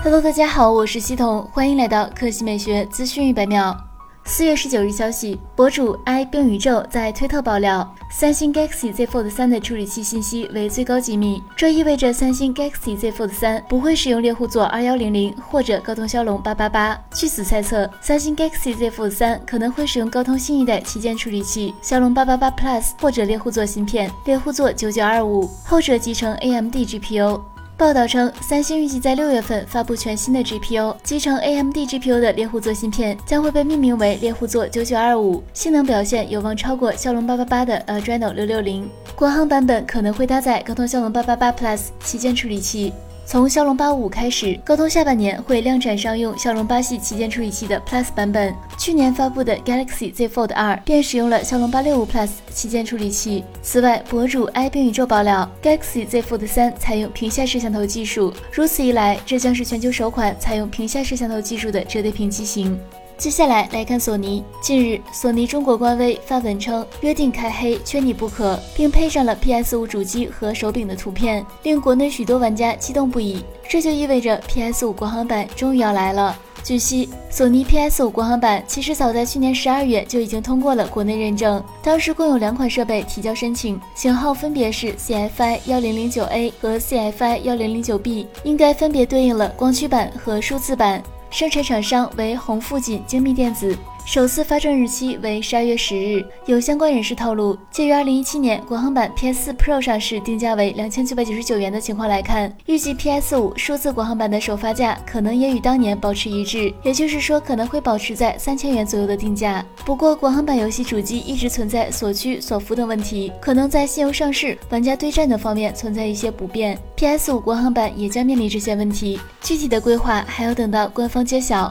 Hello，大家好，我是西彤，欢迎来到科技美学资讯一百秒。四月十九日消息，博主 i 冰宇宙在推特爆料，三星 Galaxy Z Fold 三的处理器信息为最高机密，这意味着三星 Galaxy Z Fold 三不会使用猎户座二幺零零或者高通骁龙八八八。据此猜测，三星 Galaxy Z Fold 三可能会使用高通新一代旗舰处理器骁龙八八八 Plus 或者猎户座芯片猎户座九九二五，后者集成 AMD GPU。报道称，三星预计在六月份发布全新的 GPU，集成 AMD GPU 的猎户座芯片将会被命名为猎户座九九二五，性能表现有望超过骁龙八八八的 Adreno 六六零。国行版本可能会搭载高通骁龙八八八 Plus 旗舰处理器。从骁龙八五开始，高通下半年会量产商用骁龙八系旗舰处理器的 Plus 版本。去年发布的 Galaxy Z Fold 二便使用了骁龙八六五 Plus 旗舰处理器。此外，博主 i 冰宇宙爆料，Galaxy Z Fold 三采用屏下摄像头技术，如此一来，这将是全球首款采用屏下摄像头技术的折叠屏机型。接下来来看索尼。近日，索尼中国官微发文称，约定开黑，缺你不可，并配上了 PS5 主机和手柄的图片，令国内许多玩家激动不已。这就意味着 PS5 国行版终于要来了。据悉，索尼 PS5 国行版其实早在去年十二月就已经通过了国内认证，当时共有两款设备提交申请，型号分别是 CFI 幺零零九 A 和 CFI 幺零零九 B，应该分别对应了光驱版和数字版。生产厂商为红富锦精密电子。首次发证日期为十二月十日。有相关人士透露，介于二零一七年国行版 PS4 Pro 上市定价为两千九百九十九元的情况来看，预计 PS5 数字国行版的首发价可能也与当年保持一致，也就是说可能会保持在三千元左右的定价。不过，国行版游戏主机一直存在锁区、锁服等问题，可能在新游上市、玩家对战等方面存在一些不便。PS5 国行版也将面临这些问题，具体的规划还要等到官方揭晓。